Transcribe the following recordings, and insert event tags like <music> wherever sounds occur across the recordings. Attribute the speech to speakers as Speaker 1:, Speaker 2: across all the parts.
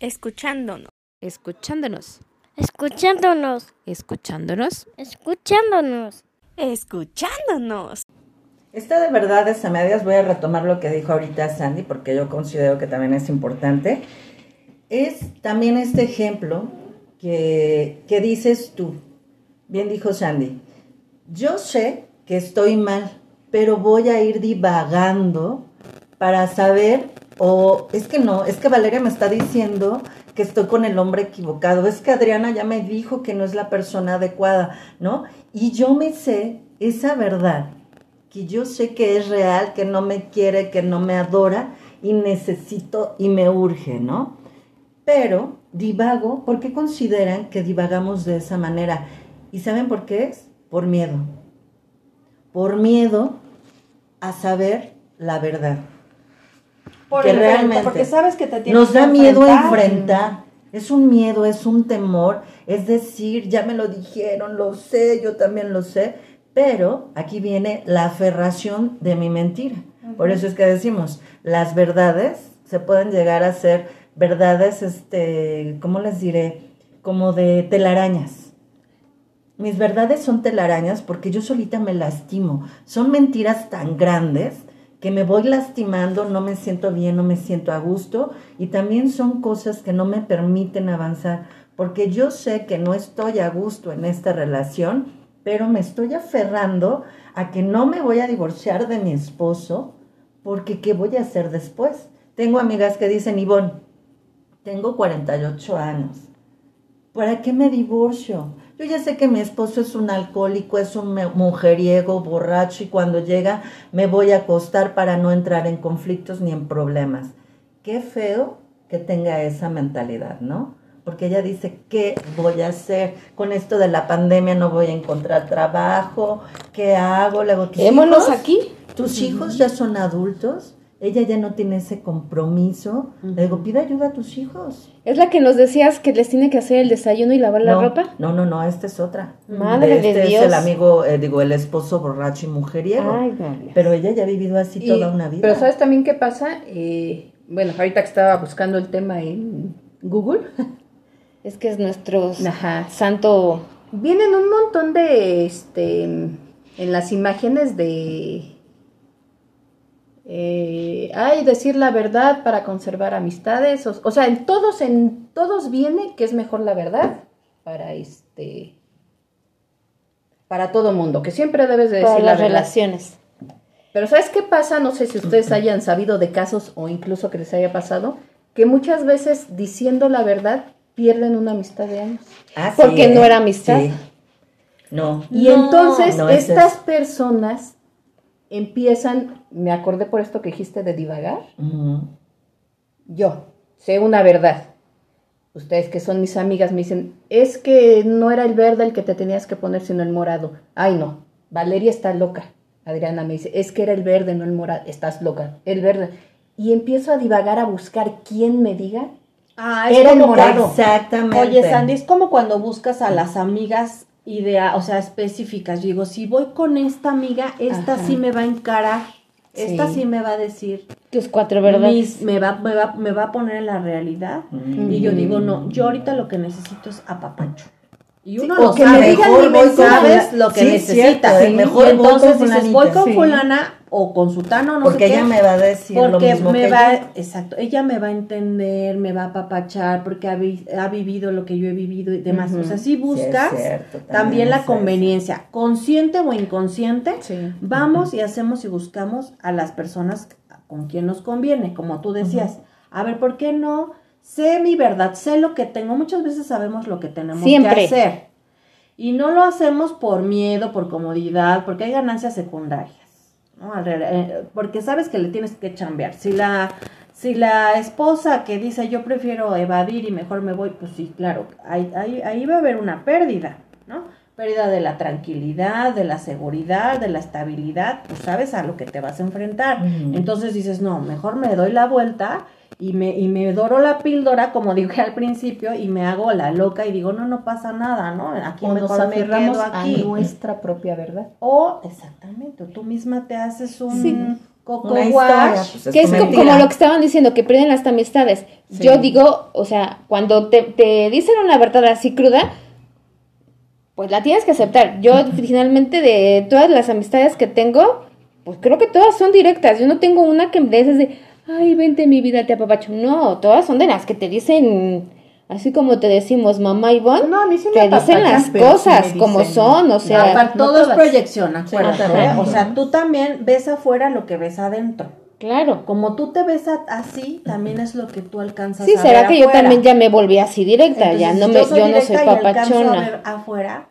Speaker 1: Escuchándonos.
Speaker 2: Escuchándonos.
Speaker 3: Escuchándonos.
Speaker 2: Escuchándonos.
Speaker 3: Escuchándonos.
Speaker 1: Escuchándonos.
Speaker 4: Esta de verdades a medias voy a retomar lo que dijo ahorita Sandy, porque yo considero que también es importante. Es también este ejemplo que, que dices tú. Bien dijo Sandy. Yo sé que estoy mal, pero voy a ir divagando para saber, o es que no, es que Valeria me está diciendo que estoy con el hombre equivocado, es que Adriana ya me dijo que no es la persona adecuada, ¿no? Y yo me sé esa verdad, que yo sé que es real, que no me quiere, que no me adora y necesito y me urge, ¿no? Pero divago, ¿por qué consideran que divagamos de esa manera? ¿Y saben por qué es? Por miedo. Por miedo a saber la verdad.
Speaker 5: Por
Speaker 4: que realmente
Speaker 5: porque sabes que te tienes
Speaker 4: nos
Speaker 5: que
Speaker 4: da miedo a
Speaker 5: enfrentar.
Speaker 4: enfrentar. Es un miedo, es un temor, es decir, ya me lo dijeron, lo sé, yo también lo sé, pero aquí viene la aferración de mi mentira. Por eso es que decimos, las verdades se pueden llegar a ser verdades, este, ¿cómo les diré? Como de telarañas. Mis verdades son telarañas porque yo solita me lastimo. Son mentiras tan grandes que me voy lastimando, no me siento bien, no me siento a gusto y también son cosas que no me permiten avanzar porque yo sé que no estoy a gusto en esta relación, pero me estoy aferrando a que no me voy a divorciar de mi esposo porque ¿qué voy a hacer después? Tengo amigas que dicen, Ivonne, tengo 48 años. ¿Para qué me divorcio? Yo ya sé que mi esposo es un alcohólico, es un mujeriego, borracho y cuando llega me voy a acostar para no entrar en conflictos ni en problemas. Qué feo que tenga esa mentalidad, ¿no? Porque ella dice, ¿qué voy a hacer? Con esto de la pandemia no voy a encontrar trabajo, ¿qué hago? Le hago, ¿tus hijos?
Speaker 2: aquí.
Speaker 4: Tus hijos ya son adultos, ella ya no tiene ese compromiso. Le digo, pide ayuda a tus hijos.
Speaker 2: Es la que nos decías que les tiene que hacer el desayuno y lavar la ropa.
Speaker 4: No, no, no, esta es otra.
Speaker 2: Madre de
Speaker 4: este
Speaker 2: Dios.
Speaker 4: es el amigo, eh, digo, el esposo borracho y mujeriego.
Speaker 2: Ay, Dios.
Speaker 4: Pero ella ya ha vivido así
Speaker 6: Y-
Speaker 4: toda una vida.
Speaker 6: Pero ¿sabes también qué pasa? Eh, bueno, ahorita que estaba buscando el tema en Google, <laughs>
Speaker 2: Es que es nuestro
Speaker 6: Ajá.
Speaker 2: santo.
Speaker 6: vienen un montón de, este, en las imágenes de, eh, ay, decir la verdad para conservar amistades, o, o sea, en todos, en todos viene que es mejor la verdad para este, para todo mundo, que siempre debes de
Speaker 2: Para
Speaker 6: decir la
Speaker 2: las
Speaker 6: verdad.
Speaker 2: relaciones.
Speaker 6: Pero ¿sabes qué pasa? No sé si ustedes <clears throat> hayan sabido de casos o incluso que les haya pasado, que muchas veces diciendo la verdad pierden una amistad de años.
Speaker 4: Ah, sí,
Speaker 2: porque no era amistad.
Speaker 4: Sí. No.
Speaker 6: Y entonces
Speaker 4: no
Speaker 6: estas personas empiezan, me acordé por esto que dijiste de divagar, yo sé una verdad. Ustedes que son mis amigas me dicen, es que no era el verde el que te tenías que poner, sino el morado. Ay, no, Valeria está loca. Adriana me dice, es que era el verde, no el morado. Estás loca, el verde. Y empiezo a divagar, a buscar quién me diga.
Speaker 5: Ah, es
Speaker 6: Era el morado.
Speaker 4: Exactamente.
Speaker 5: Oye, Sandy, es como cuando buscas a las amigas idea, o sea, específicas. Yo digo, si voy con esta amiga, esta
Speaker 6: Ajá.
Speaker 5: sí me va a encarar. Esta
Speaker 6: Sí.
Speaker 5: sí me va a decir,
Speaker 2: Tus cuatro verdades.
Speaker 5: mis- me, va, me, va, me va a poner en la realidad.
Speaker 4: Mm.
Speaker 5: Y yo digo, no, yo ahorita lo que necesito es apapacho. Y uno
Speaker 4: Sí,
Speaker 5: lo
Speaker 4: que
Speaker 5: sabe,
Speaker 4: me digan
Speaker 5: mejor con
Speaker 4: sabes
Speaker 5: lo que
Speaker 4: Sí,
Speaker 5: necesitas.
Speaker 4: cierto, eh, mejor
Speaker 5: y
Speaker 4: voy con
Speaker 5: entonces dices, voy con
Speaker 4: Sí.
Speaker 5: fulana o con sutano, no
Speaker 4: Porque
Speaker 5: sé qué.
Speaker 4: ella me va a decir lo
Speaker 5: porque
Speaker 4: mismo
Speaker 5: me
Speaker 4: que
Speaker 5: va,
Speaker 4: yo.
Speaker 5: exacto, ella me va a entender, me va a apapachar, porque ha, vi- ha vivido lo que yo he vivido y demás. O sea, si buscas
Speaker 4: Sí, es cierto,
Speaker 5: también,
Speaker 4: también
Speaker 5: la
Speaker 4: eso.
Speaker 5: conveniencia, consciente o inconsciente,
Speaker 6: Sí.
Speaker 5: vamos y hacemos y buscamos a las personas con quien nos conviene, como tú decías. A ver, ¿por qué no? Sé mi verdad, sé lo que tengo. Muchas veces sabemos lo que tenemos
Speaker 2: Siempre.
Speaker 5: que hacer. Y no lo hacemos por miedo, por comodidad, porque hay ganancias secundarias. ¿No? Eh, Porque sabes que le tienes que chambear. Si la, si la esposa que dice yo prefiero evadir y mejor me voy, pues sí, claro, ahí, ahí, ahí va a haber una pérdida, ¿no? Pérdida de la tranquilidad, de la seguridad, de la estabilidad, pues sabes a lo que te vas a enfrentar. Entonces dices, no, mejor me doy la vuelta y me, y me doro la píldora, como dije al principio, y me hago la loca y digo, no, no pasa nada, ¿no? Aquí
Speaker 6: O nos
Speaker 5: me
Speaker 6: aferramos
Speaker 5: quedo
Speaker 6: a
Speaker 5: aquí.
Speaker 6: nuestra propia verdad.
Speaker 5: O, exactamente, tú misma te haces un,
Speaker 2: Sí.
Speaker 5: Coco
Speaker 4: una.
Speaker 5: Wash,
Speaker 4: pues, es
Speaker 1: que es
Speaker 4: mentira.
Speaker 1: como lo que estaban diciendo, que pierden las amistades. Yo digo, o sea, cuando te, te dicen una verdad así cruda, pues la tienes que aceptar. Yo finalmente de todas las amistades que tengo, pues creo que todas son directas. Yo no tengo una que esas de, ay, vente mi vida, te apapacho. No, todas son de las que te dicen, así como te decimos, mamá Ivonne,
Speaker 6: No, a mí sí me
Speaker 1: te dicen las
Speaker 6: sí
Speaker 1: cosas como son, o sea,
Speaker 5: Aparte,
Speaker 6: no
Speaker 5: todo es proyección, acuérdate. ¿eh? O sea, tú también ves afuera lo que ves adentro.
Speaker 1: claro.
Speaker 5: Como tú te ves así, también es lo que tú alcanzas
Speaker 1: Sí,
Speaker 5: a
Speaker 1: será
Speaker 5: ver
Speaker 1: que yo
Speaker 5: afuera.
Speaker 1: también ya me volví así directa, ya
Speaker 5: Entonces,
Speaker 1: no
Speaker 5: si
Speaker 1: me,
Speaker 5: soy
Speaker 1: yo no soy
Speaker 5: y alcanzo a
Speaker 1: papachona.
Speaker 5: ver afuera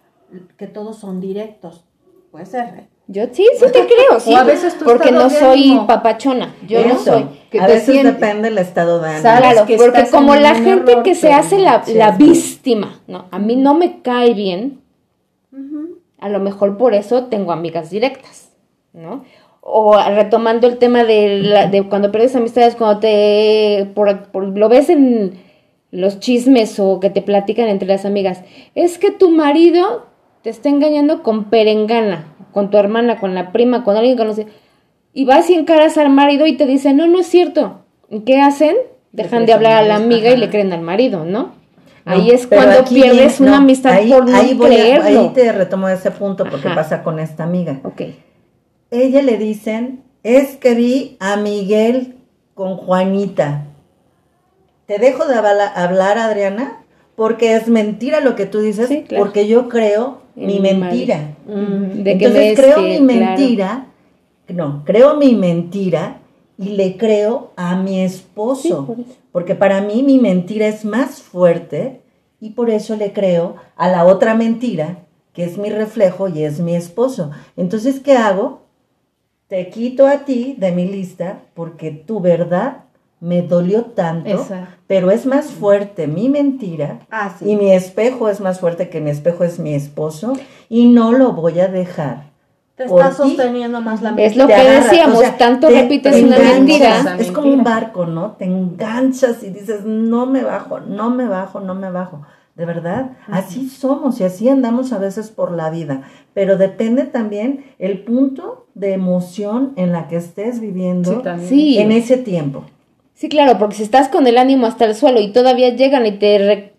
Speaker 5: que todos son directos. Puede ser.
Speaker 1: Yo sí, sí te creo, sí.
Speaker 6: O a veces tu
Speaker 1: porque no soy
Speaker 6: ánimo.
Speaker 1: papachona. Yo no soy.
Speaker 6: que
Speaker 4: a veces depende del estado de ánimo.
Speaker 1: Claro,
Speaker 6: que
Speaker 1: porque como la gente
Speaker 6: error,
Speaker 1: que se hace la, la víctima, ¿no? A mí no me cae bien. A lo mejor por eso tengo amigas directas, ¿no? O retomando el tema de, la- de cuando pierdes amistades, cuando te por, por- lo ves en los chismes o que te platican entre las amigas, es que tu marido te está engañando con perengana, con tu hermana, con la prima, con alguien que no sé. Y vas y encaras al marido y te dicen, no, no es cierto. ¿Y ¿Qué hacen? Dejan de hablar a la amiga y le creen al marido, ¿no? Ahí es cuando
Speaker 4: aquí
Speaker 1: pierdes una amistad
Speaker 4: ahí-
Speaker 1: por no
Speaker 4: ahí voy a-
Speaker 1: creerlo.
Speaker 4: ahí te retomo ese punto porque
Speaker 1: Ajá.
Speaker 4: pasa con esta amiga.
Speaker 1: Ok.
Speaker 4: Ella le dicen, es que vi a Miguel con Juanita. Te dejo de habla- hablar, Adriana, porque es mentira lo que tú dices,
Speaker 1: Sí, claro.
Speaker 4: porque yo creo mi mentira.
Speaker 1: De que
Speaker 4: Entonces creo mi
Speaker 1: claro.
Speaker 4: mentira, no, creo mi mentira y le creo a mi esposo.
Speaker 1: Sí, por eso.
Speaker 4: porque para mí mi mentira es más fuerte y por eso le creo a la otra mentira, que es mi reflejo y es mi esposo. Entonces, ¿qué hago? Te quito a ti de mi lista porque tu verdad me dolió tanto,
Speaker 6: Exacto.
Speaker 4: pero es más fuerte mi mentira
Speaker 5: Ah, sí.
Speaker 4: y mi espejo es más fuerte que mi espejo es mi esposo y no lo voy a dejar.
Speaker 5: Te
Speaker 4: por
Speaker 5: está
Speaker 4: ti.
Speaker 5: sosteniendo más la
Speaker 1: Es lo que decíamos,
Speaker 4: o sea,
Speaker 1: tanto
Speaker 4: te-
Speaker 1: repites
Speaker 4: te
Speaker 1: una mentira.
Speaker 4: Es como un barco, ¿no? Te enganchas y dices, no me bajo, no me bajo, no me bajo. De verdad, así somos y así andamos a veces por la vida. Pero depende también el punto de emoción en la que estés viviendo
Speaker 6: Sí, también.
Speaker 1: Sí.
Speaker 4: en ese tiempo.
Speaker 1: Sí, claro, porque si estás con el ánimo hasta el suelo y todavía llegan y te re-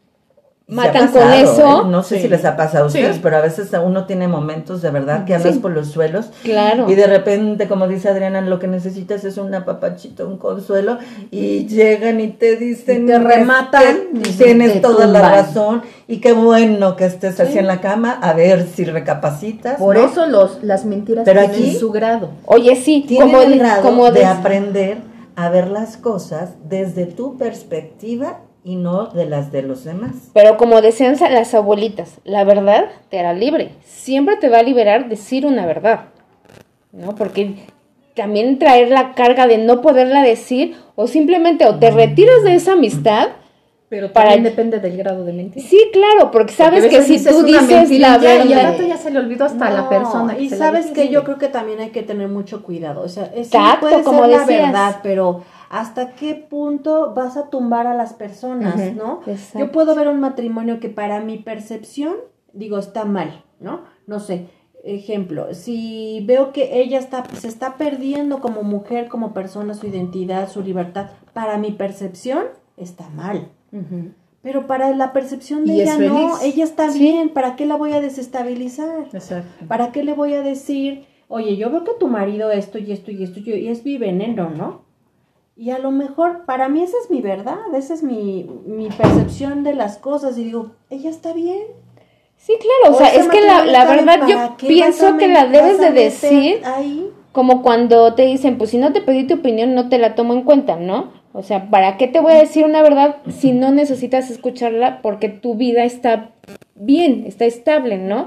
Speaker 1: matan con eso,
Speaker 4: ¿eh? No sé
Speaker 6: Sí.
Speaker 4: si les ha pasado a ustedes,
Speaker 6: Sí.
Speaker 4: pero a veces uno tiene momentos de verdad que andas
Speaker 1: Sí.
Speaker 4: por los suelos
Speaker 1: claro.
Speaker 4: Y de repente, como dice Adriana, lo que necesitas es una papachita, un consuelo, y llegan y te dicen,
Speaker 5: Y te rematan,
Speaker 4: este,
Speaker 5: y
Speaker 4: tienes
Speaker 6: te
Speaker 4: toda la razón, y qué bueno que estés así en la cama, a ver si recapacitas.
Speaker 6: Por
Speaker 4: ¿no?
Speaker 6: eso los, las mentiras
Speaker 4: Pero
Speaker 6: tienen
Speaker 4: aquí-
Speaker 6: su grado.
Speaker 1: Oye, sí,
Speaker 4: Tienen
Speaker 1: como,
Speaker 4: el grado
Speaker 1: como
Speaker 4: de
Speaker 1: de-
Speaker 4: aprender a ver las cosas desde tu perspectiva y no de las de los demás.
Speaker 1: Pero como decían las abuelitas, la verdad te hará libre. Siempre te va a liberar decir una verdad. ¿No? Porque también traer la carga de no poderla decir o simplemente o te retiras de esa amistad.
Speaker 6: Pero
Speaker 1: Para-
Speaker 6: también depende del grado de mentira.
Speaker 1: Sí, claro, porque sabes
Speaker 6: Porque
Speaker 1: que si tú dices la
Speaker 6: ya, Y al
Speaker 1: verdad,
Speaker 6: rato ya se le olvidó hasta la persona.
Speaker 5: Y sabes que yo creo que también hay que tener mucho cuidado. O sea, es, sí
Speaker 1: Tacto,
Speaker 5: puede
Speaker 1: como
Speaker 5: ser la verdad, pero ¿hasta qué punto vas a tumbar a las personas, no?
Speaker 1: exacto.
Speaker 5: Yo puedo ver un matrimonio que para mi percepción, digo, está mal, ¿no? No sé. Ejemplo, si veo que ella está, se está perdiendo como mujer, como persona, su identidad, su libertad, para mi percepción, está mal. Pero para la percepción de ella no, ella está
Speaker 1: Sí.
Speaker 5: bien, ¿para qué la voy a desestabilizar?
Speaker 6: Exacto.
Speaker 5: ¿Para qué le voy a decir, oye, yo veo que tu marido esto y esto y esto y y es mi veneno, ¿no? Y a lo mejor, para mí esa es mi verdad, esa es mi, mi percepción de las cosas y digo, ella está bien.
Speaker 1: sí, claro, o sea, es que la, la verdad yo
Speaker 5: ¿para qué
Speaker 1: pienso que la debes de decir
Speaker 5: Ahí.
Speaker 1: como cuando te dicen, pues si no te pedí tu opinión, no te la tomo en cuenta, ¿no? O sea, ¿para qué te voy a decir una verdad si no necesitas escucharla porque tu vida está bien, está estable, ¿no?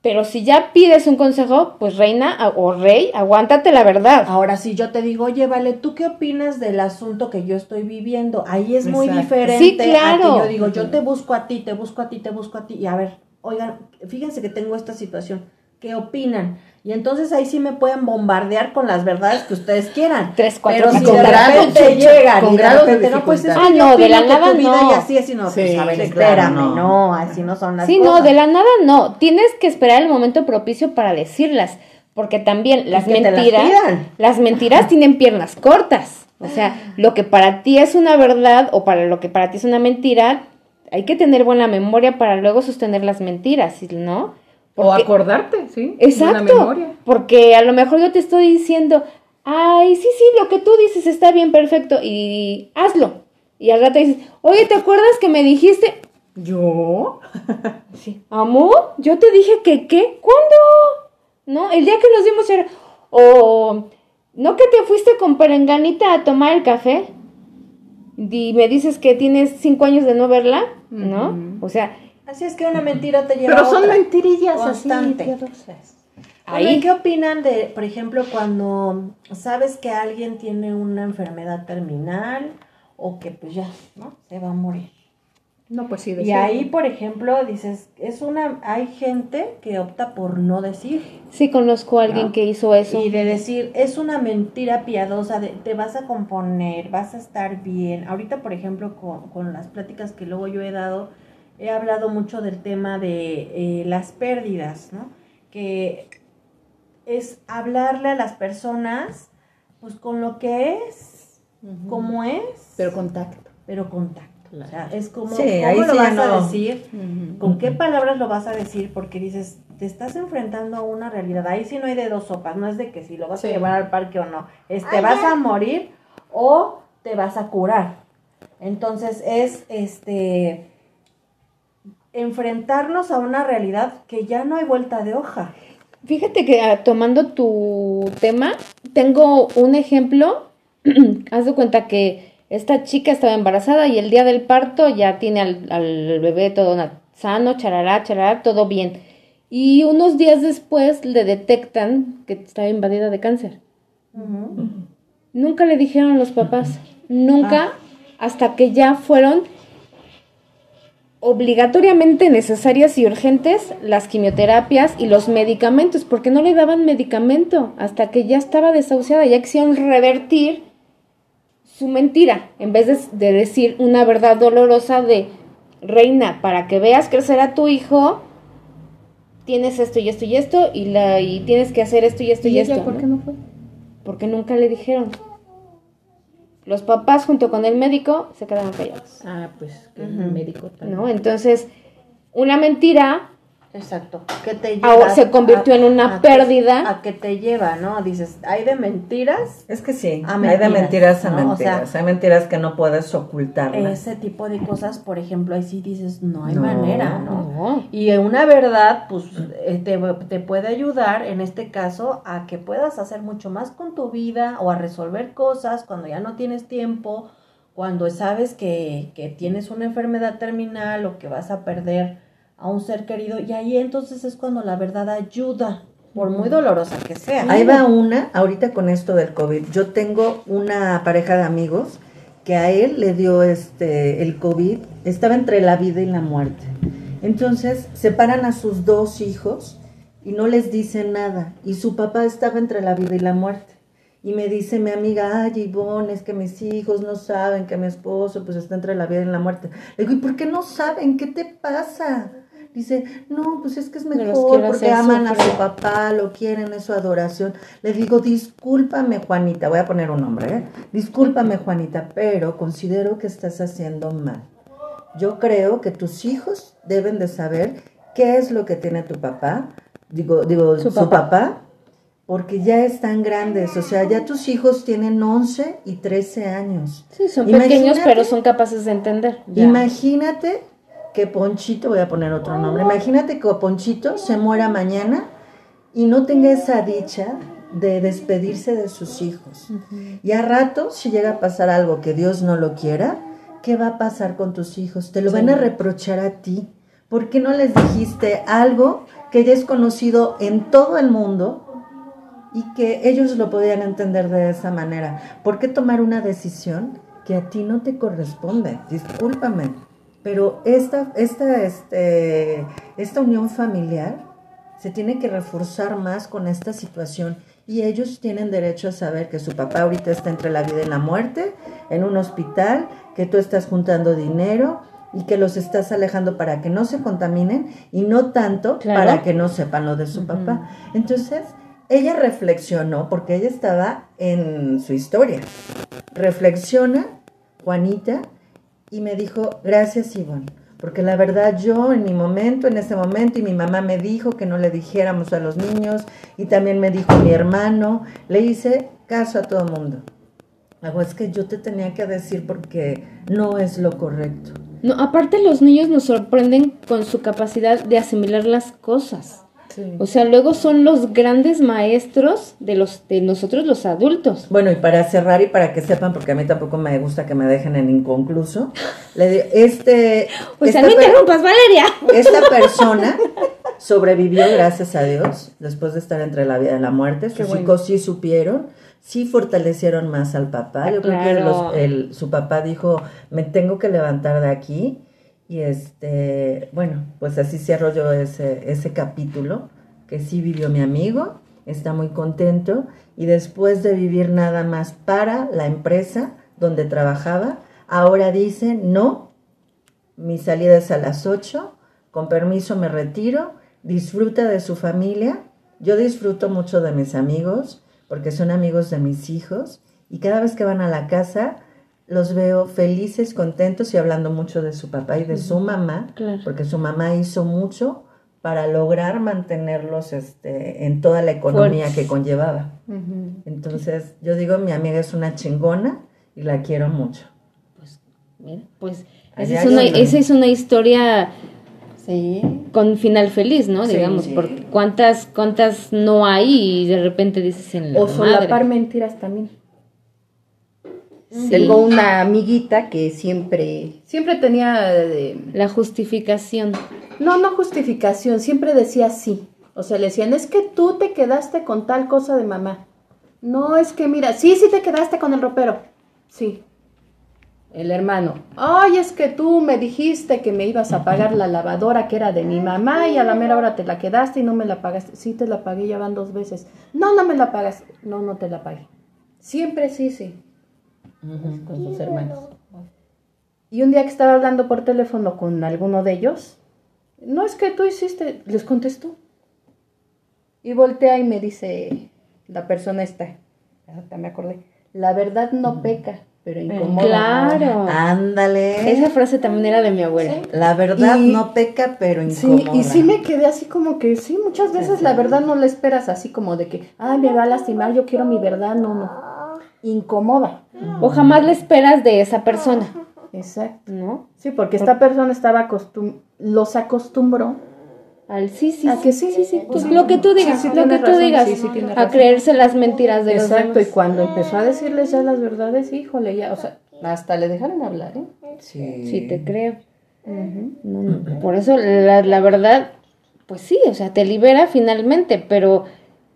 Speaker 1: Pero si ya pides un consejo, pues reina a- o rey, aguántate la verdad.
Speaker 5: Ahora, si yo te digo, oye, vale, ¿tú qué opinas del asunto que yo estoy viviendo? Ahí es muy
Speaker 6: Exacto.
Speaker 5: diferente.
Speaker 1: Sí,
Speaker 5: a
Speaker 1: claro.
Speaker 5: que yo digo, yo te busco a ti, te busco a ti, te busco a ti. Y a ver, oigan, fíjense que tengo esta situación. ¿Qué opinan? Y entonces ahí sí me pueden bombardear con las verdades que ustedes quieran.
Speaker 1: Tres, cuatro,
Speaker 5: Pero si
Speaker 1: cinco
Speaker 5: de
Speaker 6: grados,
Speaker 5: repente llegan
Speaker 6: con
Speaker 5: y de
Speaker 6: grados de
Speaker 5: repente, no, pues es que
Speaker 1: Ah, no, de la nada
Speaker 5: tu vida
Speaker 1: no.
Speaker 5: y así, así, no, pues
Speaker 6: Sí,
Speaker 5: a ver,
Speaker 6: sí,
Speaker 5: espérame,
Speaker 4: claro, no.
Speaker 5: no. así no son las
Speaker 1: Sí,
Speaker 5: cosas.
Speaker 1: no, de la nada no. Tienes que esperar el momento propicio para decirlas. Porque también las
Speaker 5: las
Speaker 1: mentiras,
Speaker 5: pidan.
Speaker 1: las mentiras tienen piernas cortas. O sea, lo que para ti es una verdad o para lo que para ti es una mentira, hay que tener buena memoria para luego sostener las mentiras, ¿no?
Speaker 6: O acordarte, ¿sí?
Speaker 1: Exacto.
Speaker 6: memoria.
Speaker 1: Porque a lo mejor yo te estoy diciendo, ay, sí, sí, lo que tú dices está bien, perfecto, y hazlo. Y al rato dices, oye, ¿te acuerdas que me dijiste?
Speaker 4: ¿Yo? <laughs>
Speaker 1: Sí. Amor, yo te dije que qué, ¿cuándo? ¿No? El día que nos dimos era, o, ¿no que te fuiste con Perenganita a tomar el café? Y me dices que tienes cinco años de no verla, ¿no? O sea,
Speaker 5: Así es que una mentira te lleva
Speaker 6: Pero
Speaker 5: a
Speaker 6: son
Speaker 5: otra.
Speaker 6: mentirillas
Speaker 5: Constante.
Speaker 6: así, piadosas.
Speaker 1: Ahí.
Speaker 5: ¿qué opinan de, por ejemplo, cuando sabes que alguien tiene una enfermedad terminal o que pues ya, ¿no? Se va a morir.
Speaker 6: No, pues sí,
Speaker 5: Y ahí, por ejemplo, dices, es una, hay gente que opta por no decir.
Speaker 1: sí conozco a alguien que hizo eso.
Speaker 5: Y de decir, es una mentira piadosa, de, te vas a componer, vas a estar bien. Ahorita, por ejemplo, con, con las pláticas que luego yo he dado, he hablado mucho del tema de eh, las pérdidas, ¿no? Que es hablarle a las personas, pues con lo que es, como es,
Speaker 6: Pero contacto.
Speaker 5: pero contacto. O sea, es como,
Speaker 4: Sí,
Speaker 5: ¿cómo
Speaker 4: ahí
Speaker 5: lo
Speaker 4: sí
Speaker 5: vas a decir? ¿Con qué palabras lo vas a decir? Porque dices, te estás enfrentando a una realidad. Ahí sí no hay de dos sopas, no es de que si lo vas
Speaker 6: Sí.
Speaker 5: a llevar al parque o no. Es te vas a morir o te vas a curar. Entonces es este enfrentarnos a una realidad que ya no hay vuelta de hoja.
Speaker 1: Fíjate que ah, tomando tu tema, tengo un ejemplo. <clears throat> Haz de cuenta que esta chica estaba embarazada y el día del parto ya tiene al, al bebé todo sano, charará, charará, todo bien. Y unos días después le detectan que estaba invadida de cáncer. Nunca le dijeron los papás, nunca, hasta que ya fueron obligatoriamente necesarias y urgentes las quimioterapias y los medicamentos, porque no le daban medicamento hasta que ya estaba desahuciada, ya quisieron revertir su mentira, en vez de, de decir una verdad dolorosa de, reina, para que veas crecer a tu hijo, tienes esto y esto y esto, y, la, y tienes que hacer esto y esto y,
Speaker 6: ¿Y ella
Speaker 1: esto.
Speaker 6: por
Speaker 1: ¿no?
Speaker 6: qué no fue?
Speaker 1: Porque nunca le dijeron. Los papás junto con el médico se quedaron callados.
Speaker 6: Ah, pues que el médico también.
Speaker 1: ¿no? Entonces, una mentira
Speaker 5: Exacto. Que te
Speaker 1: Ahora
Speaker 5: lleva
Speaker 1: se convirtió en una pérdida.
Speaker 5: a que te lleva, ¿no? Dices, hay de mentiras
Speaker 4: Es que sí,
Speaker 5: A
Speaker 4: hay de
Speaker 5: mentiras,
Speaker 4: mentiras a
Speaker 5: ¿no? O
Speaker 4: mentiras.
Speaker 5: sea,
Speaker 4: hay mentiras que no puedes ocultarlas.
Speaker 5: ese tipo de cosas, por ejemplo, ahí sí dices, no hay
Speaker 4: No,
Speaker 5: manera, ¿no?
Speaker 1: No.
Speaker 5: Y una verdad, pues, eh, te, te puede ayudar, en este caso, a que puedas hacer mucho más con tu vida o a resolver cosas cuando ya no tienes tiempo, cuando sabes que, que tienes una enfermedad terminal o que vas a perder a un ser querido. Y ahí entonces es cuando la verdad ayuda, por muy dolorosa que sea.
Speaker 4: Ahí va una, ahorita con esto del COVID. Yo tengo una pareja de amigos que a él le dio este el COVID, estaba entre la vida y la muerte. Entonces separan a sus dos hijos y no les dicen nada. Y su papá estaba entre la vida y la muerte. Y me dice mi amiga, ay Ivonne, es que mis hijos no saben que mi esposo pues está entre la vida y la muerte. Le digo, ¿y por qué no saben? ¿Qué te pasa? Dice, no, pues es que es mejor porque
Speaker 1: hacer
Speaker 4: aman a
Speaker 1: sufrir".
Speaker 4: su papá, lo quieren, es su adoración. Le digo, discúlpame Juanita, voy a poner un nombre, ¿eh? Discúlpame Juanita, pero considero que estás haciendo mal. Yo creo que tus hijos deben de saber qué es lo que tiene tu papá, digo, digo, su,
Speaker 1: Su
Speaker 4: papá.
Speaker 1: papá.
Speaker 4: porque ya están grandes, o sea, ya tus hijos tienen 11 y 13 años.
Speaker 1: Sí, son
Speaker 4: Imagínate-
Speaker 1: pequeños, pero son capaces de entender. Ya.
Speaker 4: Imagínate que Ponchito, voy a poner otro nombre, imagínate que Ponchito se muera mañana y no tenga esa dicha de despedirse de sus hijos. Y a rato, si llega a pasar algo que Dios no lo quiera, ¿qué va a pasar con tus hijos? Te lo van a reprochar a ti. ¿Por qué no les dijiste algo que ya es conocido en todo el mundo y que ellos lo podían entender de esa manera? ¿Por qué tomar una decisión que a ti no te corresponde? Discúlpame. Pero esta, esta, este, esta unión familiar se tiene que reforzar más con esta situación y ellos tienen derecho a saber que su papá ahorita está entre la vida y la muerte, en un hospital, que tú estás juntando dinero y que los estás alejando para que no se contaminen y no tanto
Speaker 1: Claro.
Speaker 4: para que no sepan lo de su papá. Entonces, ella reflexionó, porque ella estaba en su historia. Reflexiona, Juanita, y me dijo, gracias Ivonne, porque la verdad yo en mi momento, en ese momento, y mi mamá me dijo que no le dijéramos a los niños, y también me dijo mi hermano, le hice caso a todo mundo. Hago, es que yo te tenía que decir porque no es lo correcto.
Speaker 1: No, aparte los niños nos sorprenden con su capacidad de asimilar las cosas. O sea, luego son los grandes maestros de los de nosotros los adultos.
Speaker 4: Bueno, y para cerrar y para que sepan, porque a mí tampoco me gusta que me dejen en inconcluso, le digo, este... <laughs>
Speaker 1: O sea,
Speaker 4: esta
Speaker 1: no interrumpas, Valeria. <laughs>
Speaker 4: Esta <laughs> persona sobrevivió, gracias a Dios, después de estar entre la vida y la muerte. Sus hijos sí supieron, sí fortalecieron más al papá. Yo creo que los- el- su papá dijo, me tengo que levantar de aquí. Y este, bueno, pues así cierro yo ese, ese capítulo, que sí vivió mi amigo, está muy contento. Y después de vivir nada más para la empresa donde trabajaba, ahora dice, no, mi salida es a las 8, con permiso me retiro, disfruta de su familia. Yo disfruto mucho de mis amigos, porque son amigos de mis hijos, y cada vez que van a la casa los veo felices, contentos y hablando mucho de su papá y de su mamá,
Speaker 1: Claro.
Speaker 4: porque su mamá hizo mucho para lograr mantenerlos este, en toda la economía
Speaker 1: Fuertes.
Speaker 4: que conllevaba. Entonces, yo digo, mi amiga es una chingona y la quiero mucho.
Speaker 1: Mira, pues esa es,
Speaker 4: una,
Speaker 1: esa es una historia
Speaker 6: Sí.
Speaker 1: con final feliz, ¿no?
Speaker 6: Sí,
Speaker 1: Digamos,
Speaker 6: sí.
Speaker 1: porque cuántas cuántas no hay y de repente dices en la
Speaker 6: O solapar
Speaker 1: madre.
Speaker 6: mentiras también.
Speaker 1: Sí.
Speaker 6: Tengo una amiguita que siempre, siempre tenía, eh,
Speaker 1: La justificación.
Speaker 6: no, no justificación, siempre decía sí. O sea, le decían, es que tú te quedaste con tal cosa de mamá. No, es que mira, sí, sí te quedaste con el ropero. Sí. El hermano, ay, es que tú me dijiste que me ibas a pagar la lavadora que era de mi mamá y a la mera hora te la quedaste y no me la pagaste. Sí, te la pagué, ya van dos veces. No, no me la pagas. No, no te la pagué. Siempre sí, sí. Con sus hermanos. Y un día que estaba hablando por teléfono con alguno de ellos, no es que tú hiciste, les contestó. Y voltea y me dice la persona esta, ahorita me acordé, la verdad no peca, pero incomoda.
Speaker 1: Claro.
Speaker 4: Ándale.
Speaker 1: Esa frase también era de mi abuela.
Speaker 4: La verdad
Speaker 6: Y-
Speaker 4: no peca, pero
Speaker 6: Sí,
Speaker 4: incomoda.
Speaker 6: y sí me quedé así como que, sí, muchas veces la verdad no la esperas así como de que, ay, me va a lastimar, yo quiero mi verdad, no, no. Incomoda.
Speaker 1: O jamás le esperas de esa persona, <laughs>
Speaker 6: Exacto.
Speaker 1: ¿no?
Speaker 6: Sí, porque esta persona estaba acostum los acostumbró
Speaker 1: Al sí, sí,
Speaker 6: ¿A
Speaker 1: sí,
Speaker 6: que sí?
Speaker 1: sí, sí, tú-
Speaker 6: Sí.
Speaker 1: lo que tú digas,
Speaker 6: Sí, sí,
Speaker 1: lo que tú
Speaker 6: razón,
Speaker 1: digas,
Speaker 6: sí, sí, tienes
Speaker 1: a creerse las mentiras de
Speaker 6: Exacto,
Speaker 1: los
Speaker 6: y
Speaker 1: demás.
Speaker 6: cuando empezó a decirles ya las verdades, híjole, ya, o sea, hasta le dejaron hablar, ¿eh?
Speaker 4: Sí.
Speaker 1: Sí, te creo. No, no, Por eso la, la verdad, pues sí, o sea, te libera finalmente, pero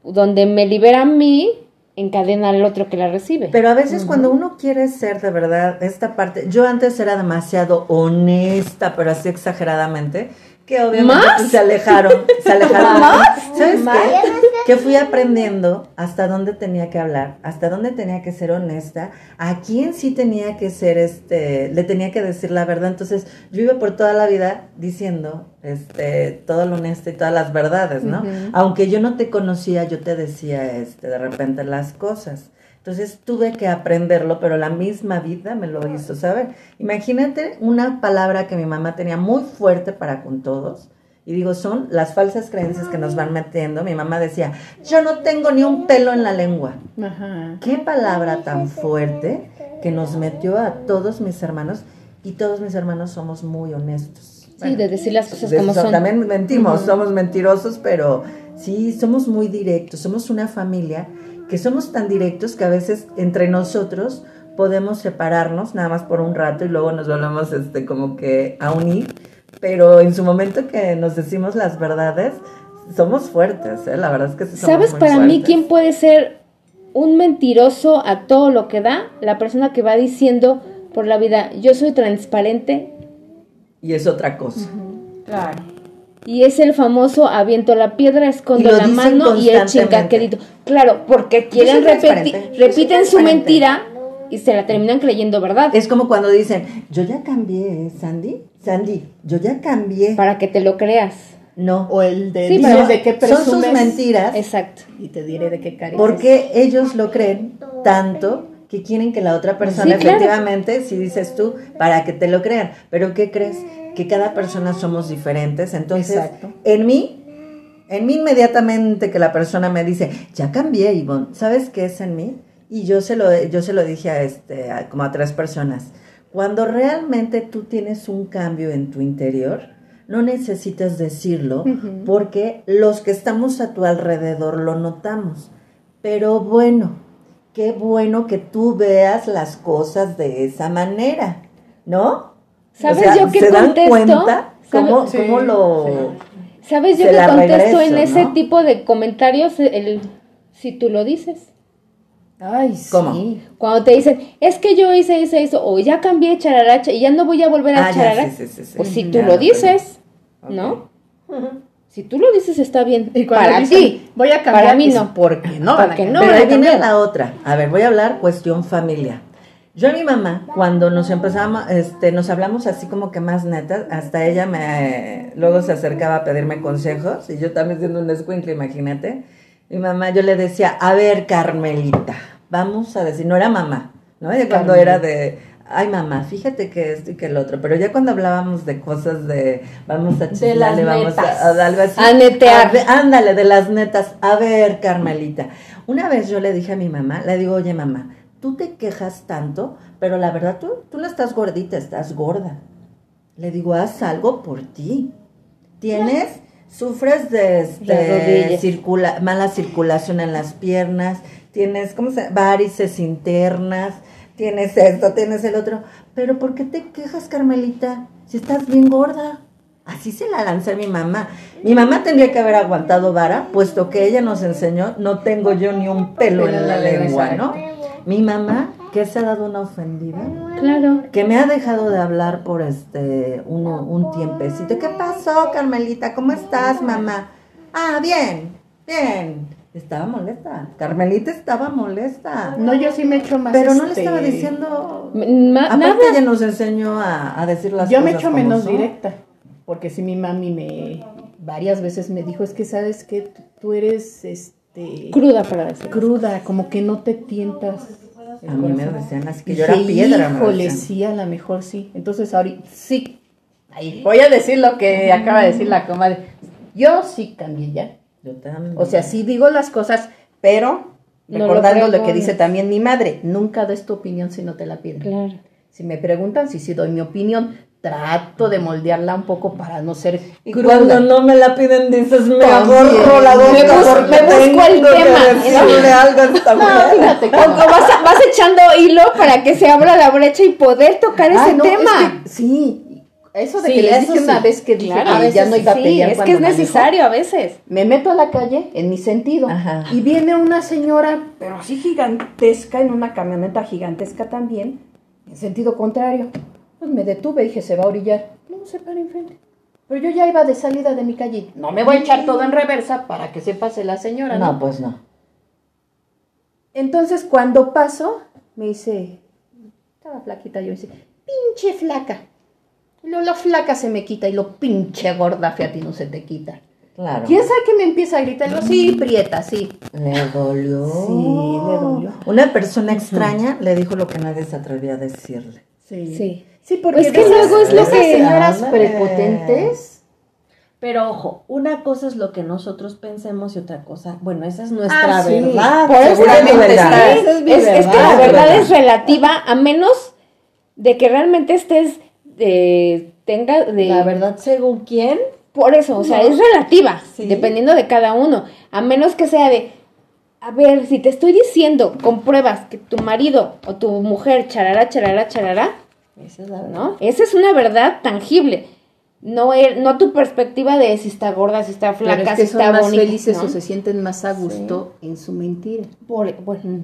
Speaker 1: donde me libera a mí, encadena al otro que la recibe.
Speaker 4: Pero a veces cuando uno quiere ser de verdad esta parte, yo antes era demasiado honesta, pero así exageradamente, que obviamente pues, se alejaron, se alejaron. <laughs> ¿Sabes qué? Que fui aprendiendo hasta dónde tenía que hablar, hasta dónde tenía que ser honesta, a quién sí tenía que ser, este, le tenía que decir la verdad. Entonces yo iba por toda la vida diciendo, este, todo lo honesto y todas las verdades, ¿no? Aunque yo no te conocía, yo te decía, este, de repente las cosas. Entonces tuve que aprenderlo, pero la misma vida me lo hizo saber. Imagínate una palabra que mi mamá tenía muy fuerte para con todos. Y digo, son las falsas creencias que nos van metiendo. Mi mamá decía, yo no tengo ni un pelo en la lengua.
Speaker 6: Ajá.
Speaker 4: Qué palabra tan fuerte que nos metió a todos mis hermanos. Y todos mis hermanos somos muy honestos.
Speaker 1: sí, de decir las cosas como son.
Speaker 4: También mentimos, somos mentirosos, pero sí, somos muy directos, somos una familia que somos tan directos que a veces entre nosotros podemos separarnos nada más por un rato y luego nos volvemos este, como que a unir, pero en su momento que nos decimos las verdades, somos fuertes, ¿eh? la verdad es que sí somos
Speaker 1: ¿Sabes
Speaker 4: muy
Speaker 1: para mí
Speaker 4: fuertes.
Speaker 1: quién puede ser un mentiroso a todo lo que da? La persona que va diciendo por la vida, yo soy transparente
Speaker 4: Y es otra cosa.
Speaker 6: Claro.
Speaker 1: Y es el famoso aviento la piedra, escondo la mano y el chingaquerito. Claro, porque quieren
Speaker 4: soy
Speaker 1: repetir,
Speaker 4: soy
Speaker 1: repiten su mentira y se la terminan creyendo verdad.
Speaker 4: Es como cuando dicen, yo ya cambié, ¿eh, Sandy, Sandy, yo ya cambié.
Speaker 1: Para que te lo creas.
Speaker 4: No.
Speaker 6: O el de
Speaker 1: Sí, pero
Speaker 6: de qué
Speaker 4: Son sus
Speaker 6: presumes
Speaker 4: mentiras
Speaker 1: Exacto.
Speaker 6: y te diré de qué careces.
Speaker 4: porque ellos lo creen tanto que quieren que la otra persona
Speaker 1: Sí, claro.
Speaker 4: efectivamente, si dices tú, para que te lo crean. Pero ¿qué crees? Que cada persona somos diferentes. Entonces,
Speaker 6: Exacto.
Speaker 4: en mí, en mí inmediatamente que la persona me dice, ya cambié, Ivonne, ¿sabes qué es en mí? Y yo se lo, yo se lo dije a este, a- como a tres personas. Cuando realmente tú tienes un cambio en tu interior, no necesitas decirlo porque los que estamos a tu alrededor lo notamos. Pero bueno, qué bueno que tú veas las cosas de esa manera, ¿no?
Speaker 1: ¿Sabes
Speaker 4: O sea,
Speaker 1: yo qué
Speaker 4: ¿Se dan
Speaker 1: contesto?
Speaker 4: cuenta cómo,
Speaker 6: Sí,
Speaker 4: cómo lo...
Speaker 1: ¿Sabes yo
Speaker 4: la
Speaker 1: contesto en
Speaker 4: regreso,
Speaker 1: ese
Speaker 4: ¿no?
Speaker 1: tipo de comentarios? El, si tú lo dices.
Speaker 6: Ay, sí.
Speaker 4: ¿Cómo?
Speaker 1: Cuando te dicen, es que yo hice eso, eso, o ya cambié chararacha y ya no voy a volver a
Speaker 4: Ah, ya,
Speaker 1: charara.
Speaker 4: sí, sí, sí, sí.
Speaker 1: Pues si tú
Speaker 4: Ya,
Speaker 1: lo dices,
Speaker 4: Ok.
Speaker 1: ¿no? Si tú lo dices está bien.
Speaker 6: Y
Speaker 1: Para
Speaker 6: dicen,
Speaker 1: ti.
Speaker 6: voy a cambiar,
Speaker 1: Para mí no.
Speaker 6: Porque no, van a
Speaker 1: Porque no.
Speaker 4: Pero ahí
Speaker 1: a
Speaker 4: viene
Speaker 1: cambiar.
Speaker 4: la otra. A ver, voy a hablar cuestión familia. Yo y mi mamá, cuando nos empezamos, este, nos hablamos así como que más netas, hasta ella me, luego se acercaba a pedirme consejos, y yo también siendo un escuincle, imagínate. Mi mamá, yo le decía, a ver, Carmelita, vamos a decir, no era mamá, ¿no? Ella cuando era de, ay mamá, fíjate que esto y que el otro, pero ya cuando hablábamos de cosas de, vamos a chislarle, vamos
Speaker 6: netas.
Speaker 4: a, a algo así.
Speaker 1: A netear.
Speaker 4: A ándale, de las netas. A ver, Carmelita. Una vez yo le dije a mi mamá, le digo, oye mamá, tú te quejas tanto, pero la verdad tú, tú no estás gordita, estás gorda. Le digo, haz algo por ti. Tienes, sufres de este, circula, mala circulación en las piernas, tienes, ¿cómo se Varices internas, tienes esto, tienes el otro. Pero ¿por qué te quejas, Carmelita? Si estás bien gorda. Así se la lancé a mi mamá. Mi mamá tendría que haber aguantado vara, puesto que ella nos enseñó, no tengo yo ni un pelo en la lengua, ¿no? Mi mamá, que se ha dado una ofendida,
Speaker 1: Claro.
Speaker 4: que me ha dejado de hablar por este uno, un tiempecito. ¿Qué pasó, Carmelita? ¿Cómo estás, mamá? Ah, bien, bien. Estaba molesta. Carmelita estaba molesta.
Speaker 6: No, yo sí me echo más.
Speaker 4: Pero no le
Speaker 6: este,
Speaker 4: estaba diciendo.
Speaker 1: Ma-
Speaker 4: Aparte,
Speaker 1: nada.
Speaker 4: ella nos enseñó a, a decir las
Speaker 6: Yo
Speaker 4: cosas.
Speaker 6: me echo menos
Speaker 4: son.
Speaker 6: directa. Porque si mi mami me. Varias veces me dijo, es que sabes que tú- tú eres este.
Speaker 1: Cruda para decir.
Speaker 6: cruda, como que no te tientas.
Speaker 4: A mí me decían así que yo era piedra.
Speaker 6: Híjole, sí, a lo mejor sí. Entonces ahorita sí. Ahí voy a decir lo que acaba de decir la comadre. Yo sí cambié ya.
Speaker 4: Yo también.
Speaker 6: O sea, sí digo las cosas, pero
Speaker 1: No
Speaker 6: recordando lo, que dice también mi madre, nunca des tu opinión si no te la piden.
Speaker 1: Claro.
Speaker 6: Si me preguntan, sí, sí doy mi opinión. Trato de moldearla un poco para no ser
Speaker 4: Y
Speaker 6: cruda.
Speaker 4: cuando no me la piden, dices, me agarro la boca
Speaker 1: Me bus-
Speaker 4: porque
Speaker 1: me busco el tema.
Speaker 6: No, fíjate
Speaker 1: O, o vas, a- vas echando hilo para que se abra la brecha y poder tocar ese
Speaker 6: Ay, no, es
Speaker 1: tema.
Speaker 6: que sí, eso de
Speaker 1: Sí,
Speaker 6: que les dije una vez que dije
Speaker 1: Claro, a
Speaker 6: que
Speaker 1: veces
Speaker 6: ya no iba a
Speaker 1: sí,
Speaker 6: pelear
Speaker 1: es que es
Speaker 6: manejo.
Speaker 1: necesario a veces.
Speaker 6: Me meto a la calle en mi sentido
Speaker 4: Ajá.
Speaker 6: y viene una señora, pero así gigantesca, en una camioneta gigantesca también, en sentido contrario. Pues me detuve, dije, se va a orillar. No, se para enfrente. Pero yo ya iba de salida de mi calle. No me voy a echar todo en reversa para que se pase la señora, ¿no?
Speaker 4: No, pues no.
Speaker 6: Entonces cuando paso, me dice, estaba flaquita, yo dice, pinche flaca. Y luego la flaca se me quita y lo pinche gorda, fe a ti no se te quita.
Speaker 4: Claro.
Speaker 6: ¿Quién sabe que me empieza a gritar? Y Lo, sí, prieta, sí.
Speaker 4: Le dolió.
Speaker 6: Sí, le dolió.
Speaker 4: Una persona extraña le dijo lo que nadie se atrevía a decirle.
Speaker 6: Sí.
Speaker 1: Sí.
Speaker 6: Sí, porque
Speaker 1: Pues que
Speaker 6: de esas-
Speaker 1: luego es lo que-
Speaker 6: señoras
Speaker 4: Ándale.
Speaker 6: prepotentes.
Speaker 5: Pero ojo, una cosa es lo que nosotros pensemos y otra cosa, bueno, esa es nuestra
Speaker 6: Ah, sí.
Speaker 5: verdad.
Speaker 1: Por eso
Speaker 4: Seguramente está-
Speaker 5: es mi
Speaker 1: es, es que la
Speaker 5: verdad,
Speaker 1: es relativa a menos de que realmente estés eh, tenga de
Speaker 5: La verdad, según quién,
Speaker 1: por eso, o sea,
Speaker 5: No.
Speaker 1: es relativa,
Speaker 5: Sí.
Speaker 1: dependiendo de cada uno, a menos que sea de a ver, si te estoy diciendo con pruebas que tu marido o tu mujer charará, charará, charará,
Speaker 5: esa es la.
Speaker 1: ¿no? Esa es una verdad tangible. No, er- no tu perspectiva de si está gorda, si está
Speaker 6: Pero
Speaker 1: flaca,
Speaker 6: es que
Speaker 1: si
Speaker 6: son
Speaker 1: está
Speaker 6: más
Speaker 1: bonita.
Speaker 6: felices
Speaker 1: ¿no?
Speaker 6: o se sienten más a gusto en su mentira.
Speaker 1: Por-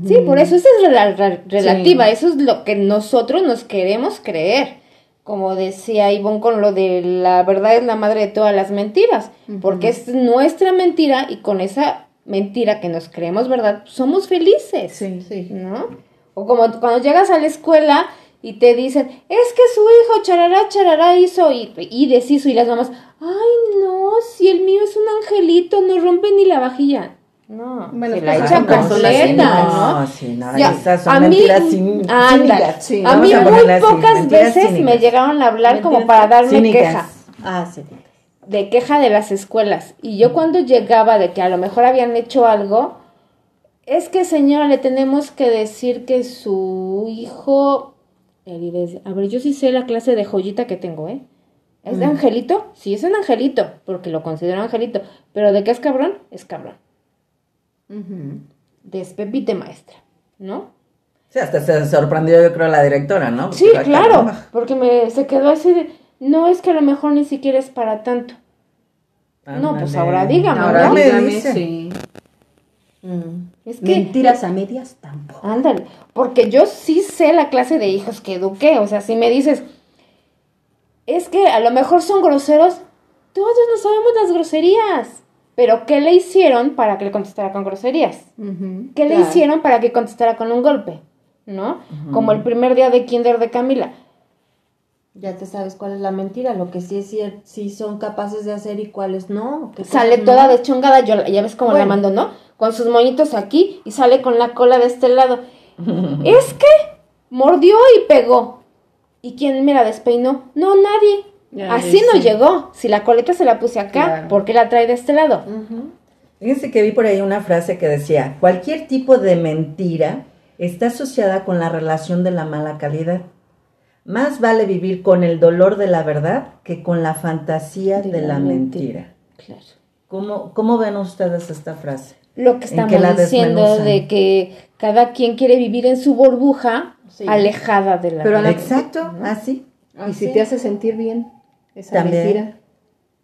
Speaker 1: Sí, por eso esa es re- relativa, eso es lo que nosotros nos queremos creer. Como decía Ivonne con lo de la verdad es la madre de todas las mentiras, porque es nuestra mentira y con esa mentira que nos creemos verdad, somos felices.
Speaker 6: sí.
Speaker 1: ¿no? O como cuando llegas a la escuela y te dicen, es que su hijo charará, charará hizo y, y deshizo y las mamás, ay no, si el mío es un angelito, no rompe ni la vajilla. No,
Speaker 6: Bueno,
Speaker 1: se la echan
Speaker 6: no,
Speaker 1: completa, ¿no?
Speaker 4: No, sí, no,
Speaker 1: Ya,
Speaker 4: esas son
Speaker 1: a mí, ándale,
Speaker 4: cínicas.
Speaker 6: sí,
Speaker 1: a mí muy
Speaker 4: así,
Speaker 1: pocas veces me llegaron a hablar como para darme
Speaker 4: cínicas.
Speaker 1: queja
Speaker 5: Ah, sí.
Speaker 1: De queja de las escuelas. Y yo cuando llegaba de que a lo mejor habían hecho algo, es que señora, le tenemos que decir que su hijo... Decía, A ver, yo sí sé la clase de joyita que tengo, ¿eh? ¿Es de angelito? Sí, es un angelito, porque lo considero angelito. Pero de qué es cabrón, es cabrón. Despepite maestra, ¿no?
Speaker 4: Sí, hasta se sorprendió yo creo la directora, ¿no?
Speaker 1: Sí, claro,
Speaker 4: caramba.
Speaker 1: porque me se quedó así de, no es que a lo mejor ni siquiera es para tanto. No, pues ahora dígame,
Speaker 4: Ahora
Speaker 1: ¿no?
Speaker 4: me
Speaker 6: dígame, sí.
Speaker 1: Es que
Speaker 6: Mentiras a medias tampoco.
Speaker 1: Ándale, porque yo sí sé la clase de hijos que eduqué, o sea, si me dices, es que a lo mejor son groseros, todos no sabemos las groserías, pero ¿qué le hicieron para que le contestara con groserías? ¿Qué le hicieron para que contestara con un golpe? ¿No? Como el primer día de kinder de Camila.
Speaker 5: Ya te sabes cuál es la mentira, lo que sí es cier- sí son capaces de hacer y cuáles no.
Speaker 1: Sale
Speaker 5: no.
Speaker 1: toda deschongada, yo, ya ves cómo la mando, ¿no? Con sus moñitos aquí y sale con la cola de este lado. <laughs> es que mordió y pegó. ¿Y quién me la despeinó? No, nadie.
Speaker 6: Ya,
Speaker 1: Así no
Speaker 6: sí.
Speaker 1: llegó. Si la coleta se la puse acá,
Speaker 6: Claro.
Speaker 1: ¿por qué la trae de este lado?
Speaker 4: Fíjense que vi por ahí una frase que decía, cualquier tipo de mentira está asociada con la relación de la mala calidad. Más vale vivir con el dolor de la verdad que con la fantasía de, la, mentira.
Speaker 1: Claro.
Speaker 4: ¿Cómo, ¿Cómo ven ustedes esta frase?
Speaker 1: Lo que
Speaker 4: ¿En
Speaker 1: estamos
Speaker 4: la
Speaker 1: diciendo de que cada quien quiere vivir en su burbuja
Speaker 5: Sí.
Speaker 1: alejada de la
Speaker 6: Pero la-
Speaker 4: Exacto, así.
Speaker 6: Y si te hace sentir bien esa
Speaker 4: También.
Speaker 6: mentira.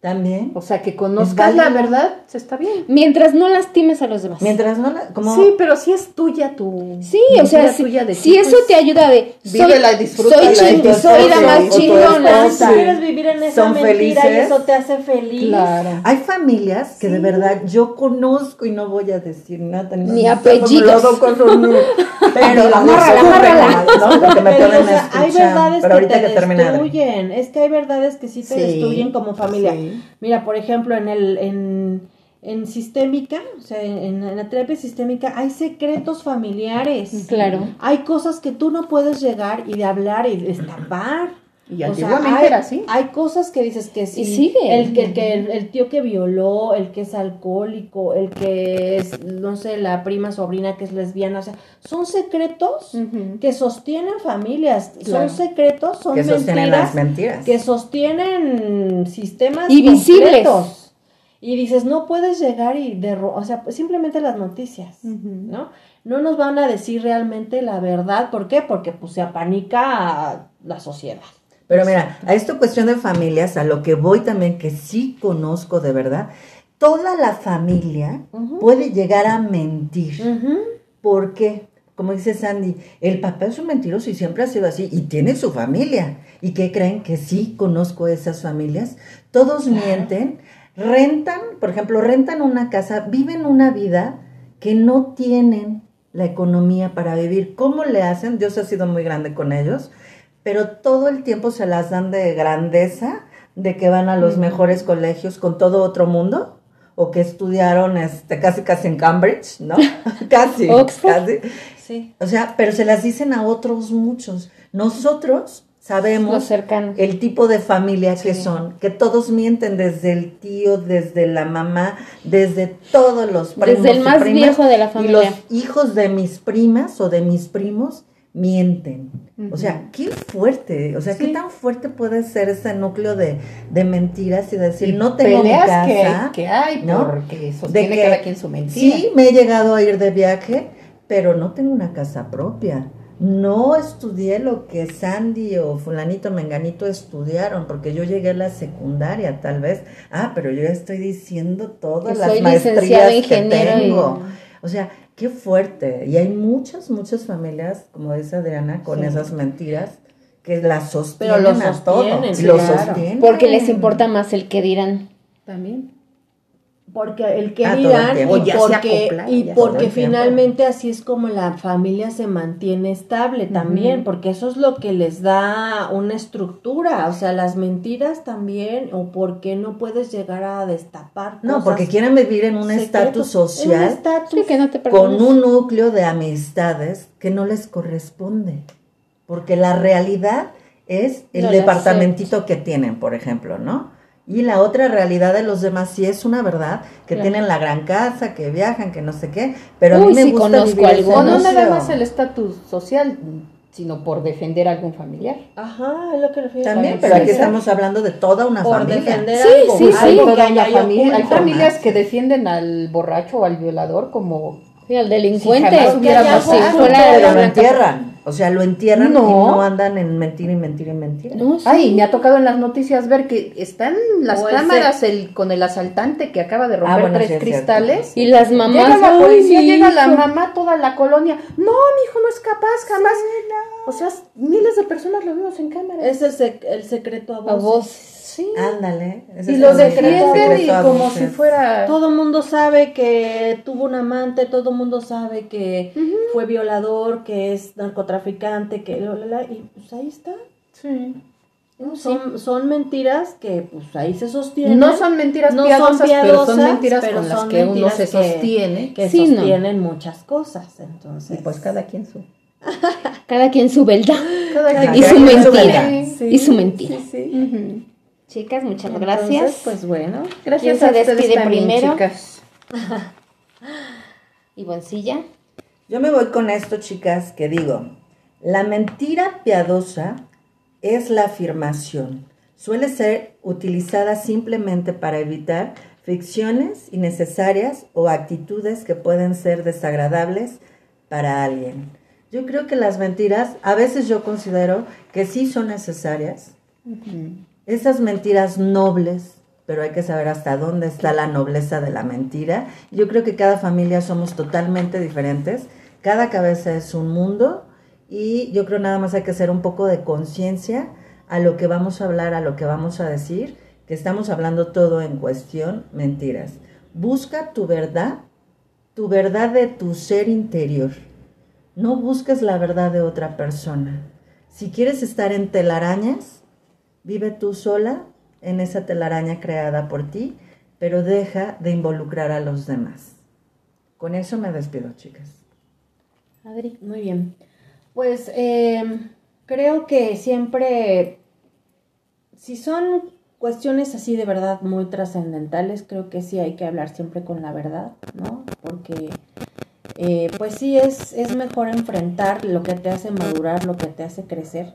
Speaker 4: También.
Speaker 6: O sea, que conozcas la verdad, se está bien.
Speaker 1: Mientras no lastimes a los demás.
Speaker 4: Mientras no la... Como,
Speaker 6: Sí, pero si es tuya tu.
Speaker 1: Sí, o sea, si,
Speaker 6: tuya de
Speaker 1: si
Speaker 6: ti,
Speaker 1: eso te ayuda de soy,
Speaker 6: vívela disfrútala
Speaker 1: soy, ching- la más chingona.
Speaker 5: Si quieres vivir en esa
Speaker 4: Son
Speaker 5: mentira y eso te hace feliz.
Speaker 6: Claro.
Speaker 4: Hay familias que de verdad yo conozco y no voy a decir nada.
Speaker 1: Ni apellidos. <laughs>
Speaker 4: Pero la
Speaker 5: sea, hay verdades
Speaker 4: Pero
Speaker 5: que
Speaker 4: ahorita
Speaker 5: te destruyen. Es que hay verdades que sí te destruyen como familia. Mira, por ejemplo, en el en, en sistémica, o sea, en, en la terapia sistémica hay secretos familiares.
Speaker 1: Claro.
Speaker 5: Hay cosas que tú no puedes llegar y de hablar y destapar.
Speaker 6: Y
Speaker 5: O sea,
Speaker 6: antiguamente
Speaker 5: hay,
Speaker 6: era así.
Speaker 5: Hay cosas que dices que sí.
Speaker 1: Y sigue.
Speaker 5: El que, el, que el, el tío que violó, el que es alcohólico, el que es, no sé, la prima sobrina que es lesbiana. O sea, son secretos que sostienen familias.
Speaker 6: Claro.
Speaker 5: Son secretos, son
Speaker 4: Que sostienen
Speaker 5: mentiras
Speaker 4: las mentiras.
Speaker 5: que sostienen sistemas
Speaker 1: Y visibles.
Speaker 5: Y dices, no puedes llegar y derro o sea, simplemente las noticias, ¿no? No nos van a decir realmente la verdad, ¿por qué? Porque pues se apanica la sociedad.
Speaker 4: Pero mira, a esta cuestión de familias, a lo que voy también, que sí conozco de verdad, toda la familia puede llegar a mentir. ¿Por qué? Como dice Sandy, el papá es un mentiroso y siempre ha sido así y tiene su familia. ¿Y qué creen? Que sí conozco esas familias. Todos mienten, rentan, por ejemplo, rentan una casa, viven una vida que no tienen la economía para vivir. ¿Cómo le hacen? Dios ha sido muy grande con ellos, pero todo el tiempo se las dan de grandeza, de que van a los mejores colegios con todo otro mundo o que estudiaron este, casi casi en Cambridge, ¿no? <laughs> casi,
Speaker 1: Oxford.
Speaker 4: casi.
Speaker 5: Sí.
Speaker 4: O sea, pero se las dicen a otros muchos. Nosotros sabemos el tipo de familia que son, que todos mienten desde el tío, desde la mamá, desde todos los primos.
Speaker 1: Desde el
Speaker 4: y
Speaker 1: más
Speaker 4: primas,
Speaker 1: viejo de la
Speaker 4: Y
Speaker 1: familia.
Speaker 4: los hijos de mis primas o de mis primos mienten. O sea, qué fuerte, o sea, qué tan fuerte puede ser ese núcleo de, de mentiras y decir, no tengo mi casa.
Speaker 6: que, que hay,
Speaker 4: ¿no?
Speaker 6: porque sostiene
Speaker 4: que
Speaker 6: cada quien su mentira.
Speaker 4: Sí, me he llegado a ir de viaje, pero no tengo una casa propia. No estudié lo que Sandy o fulanito menganito estudiaron, porque yo llegué a la secundaria, tal vez. Ah, pero yo ya estoy diciendo todas
Speaker 1: Que
Speaker 4: las
Speaker 1: soy
Speaker 4: maestrías que
Speaker 1: y-
Speaker 4: tengo. O sea, qué fuerte. Y hay muchas, muchas familias, como dice Adriana, con
Speaker 5: Sí.
Speaker 4: esas mentiras que las sostienen
Speaker 5: lo
Speaker 4: a todo.
Speaker 5: sostienen,
Speaker 4: Lo
Speaker 5: claro.
Speaker 4: sostienen.
Speaker 1: Porque les importa más el que dirán.
Speaker 6: También.
Speaker 5: Porque el que
Speaker 4: todo el
Speaker 5: dirán y porque,
Speaker 6: acopla,
Speaker 5: y porque
Speaker 4: todo el tiempo.
Speaker 5: finalmente así es como la familia se mantiene estable también, porque eso es lo que les da una estructura, o sea, las mentiras también, o porque no puedes llegar a destapar
Speaker 4: No,
Speaker 5: cosas,
Speaker 4: porque quieren vivir en un estatus
Speaker 5: un
Speaker 4: social
Speaker 5: estatus.
Speaker 1: Sí, que no te
Speaker 4: con un núcleo de amistades que no les corresponde. Porque la realidad es el
Speaker 1: No
Speaker 4: departamentito que tienen, por ejemplo, ¿no? Y la otra realidad de los demás sí es una verdad, que
Speaker 1: Claro.
Speaker 4: tienen la gran casa, que viajan, que no sé qué, pero a
Speaker 1: Uy,
Speaker 4: mí me
Speaker 1: sí,
Speaker 4: gusta
Speaker 1: conozco
Speaker 4: vivir ese
Speaker 6: O no nada más el estatus social, sino por defender a algún familiar.
Speaker 5: Ajá, es lo que refiero.
Speaker 4: También, pero aquí
Speaker 6: sí.
Speaker 4: estamos hablando de toda una
Speaker 5: por
Speaker 4: familia.
Speaker 5: defender
Speaker 1: Sí,
Speaker 5: algo,
Speaker 1: sí,
Speaker 6: Hay
Speaker 5: algo
Speaker 1: sí.
Speaker 5: que
Speaker 6: toda
Speaker 5: haya
Speaker 6: una familia- hay familias que defienden al borracho o al violador como
Speaker 1: Sí, al delincuente.
Speaker 6: Si jamás hubiera
Speaker 1: como
Speaker 6: pasado,
Speaker 1: si fuera la.
Speaker 4: O sea, lo entierran
Speaker 6: No.
Speaker 4: y no andan en mentir y mentir y mentir.
Speaker 1: No, sí.
Speaker 6: Ay, me ha tocado en las noticias ver que están las
Speaker 5: O ese-
Speaker 6: cámaras el, con el asaltante que acaba de romper
Speaker 4: Ah, bueno,
Speaker 6: tres
Speaker 4: sí
Speaker 6: cristales.
Speaker 1: Y las mamás.
Speaker 6: Llega la
Speaker 1: ay,
Speaker 6: policía, llega la mamá, toda la colonia. No, mi hijo no es capaz, jamás. O sea, miles de personas lo vimos en cámara.
Speaker 5: Es el, sec- el secreto a
Speaker 1: A
Speaker 5: voces.
Speaker 6: Sí.
Speaker 4: Ándale.
Speaker 6: Y lo defienden y como si fuera...
Speaker 5: Todo mundo sabe que tuvo un amante, todo mundo sabe que fue violador, que es narcotraficante, que la, la, la, y pues ahí está.
Speaker 6: Sí.
Speaker 5: ¿no? Son, son mentiras que pues ahí se sostienen.
Speaker 6: No son mentiras
Speaker 5: No son
Speaker 6: piadosas, pero son
Speaker 5: piadosas,
Speaker 6: mentiras
Speaker 5: pero
Speaker 6: con las
Speaker 5: son
Speaker 6: que uno
Speaker 5: mentiras
Speaker 6: se
Speaker 5: que-
Speaker 6: sostiene.
Speaker 5: que
Speaker 1: Sí, no.
Speaker 5: sostienen muchas cosas. Entonces,
Speaker 6: Y pues cada quien su... <laughs>
Speaker 1: Cada quien su verdad.
Speaker 6: Cada
Speaker 1: Y su mentira.
Speaker 5: Sí,
Speaker 1: Y su mentira.
Speaker 5: sí, sí.
Speaker 1: Chicas, muchas
Speaker 5: Entonces,
Speaker 1: gracias.
Speaker 5: pues bueno.
Speaker 6: Gracias
Speaker 1: se
Speaker 6: a ustedes
Speaker 1: despide
Speaker 6: también,
Speaker 1: primero?
Speaker 6: chicas. <laughs>
Speaker 1: Ivoncilla.
Speaker 4: Yo me voy con esto, chicas, que digo, la mentira piadosa es la afirmación. Suele ser utilizada simplemente para evitar fricciones innecesarias o actitudes que pueden ser desagradables para alguien. Yo creo que las mentiras, a veces yo considero que sí son necesarias. Esas mentiras nobles, pero hay que saber hasta dónde está la nobleza de la mentira. Yo creo que cada familia somos totalmente diferentes, cada cabeza es un mundo y yo creo nada más hay que hacer un poco de conciencia a lo que vamos a hablar, a lo que vamos a decir, que estamos hablando todo en cuestión mentiras. Busca tu verdad, tu verdad de tu ser interior. No busques la verdad de otra persona. Si quieres estar en telarañas, Vive tú sola en esa telaraña creada por ti, pero deja de involucrar a los demás. Con eso me despido, chicas.
Speaker 1: Adri.
Speaker 5: Muy bien. Pues eh, creo que siempre, si son cuestiones así de verdad muy trascendentales, creo que sí hay que hablar siempre con la verdad, ¿no? Porque eh, pues sí es, es mejor enfrentar lo que te hace madurar, lo que te hace crecer.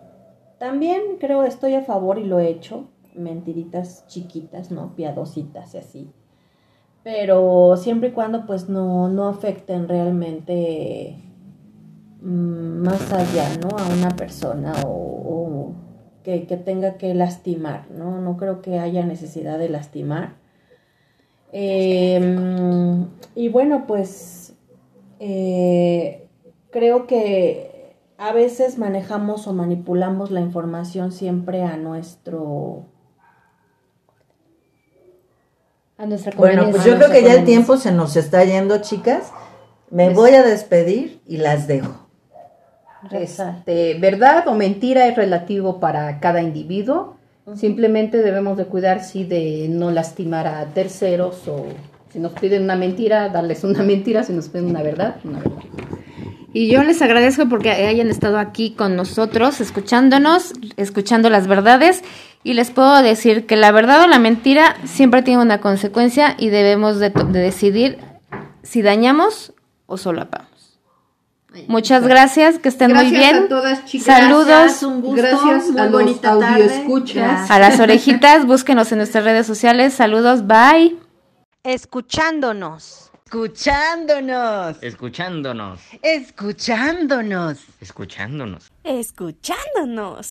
Speaker 5: También creo estoy a favor y lo he hecho, mentiritas chiquitas, ¿no? Piadositas y así. Pero siempre y cuando pues no, no afecten realmente mm, más allá, ¿no? A una persona o, o que, que tenga que lastimar, ¿no? No creo que haya necesidad de lastimar. Eh, y bueno, pues eh, creo que a veces manejamos o manipulamos la información siempre a nuestro...
Speaker 1: A nuestra
Speaker 4: Bueno, pues yo creo que ya el tiempo se nos está yendo, chicas. Me voy a despedir y las dejo.
Speaker 6: Este, verdad o mentira es relativo para cada individuo. Simplemente debemos de cuidar sí de no lastimar a terceros o si nos piden una mentira, darles una <laughs> mentira, si nos piden una verdad, una verdad.
Speaker 1: Y yo les agradezco porque hayan estado aquí con nosotros, escuchándonos, escuchando las verdades. Y les puedo decir que la verdad o la mentira siempre tiene una consecuencia y debemos de, decidir si dañamos o solapamos. Muchas gracias, que estén muy
Speaker 6: Gracias
Speaker 1: bien.
Speaker 6: a todas, chicas.
Speaker 1: Saludos
Speaker 5: Gracias, un gusto,
Speaker 6: Gracias
Speaker 5: muy
Speaker 6: a los
Speaker 5: bonita tarde.
Speaker 6: audioescuchas.
Speaker 1: a las orejitas, búsquenos en nuestras redes sociales. Saludos, bye.
Speaker 7: Escuchándonos.
Speaker 8: Escuchándonos.
Speaker 9: Escuchándonos.
Speaker 8: Escuchándonos.
Speaker 9: Escuchándonos.
Speaker 3: Escuchándonos.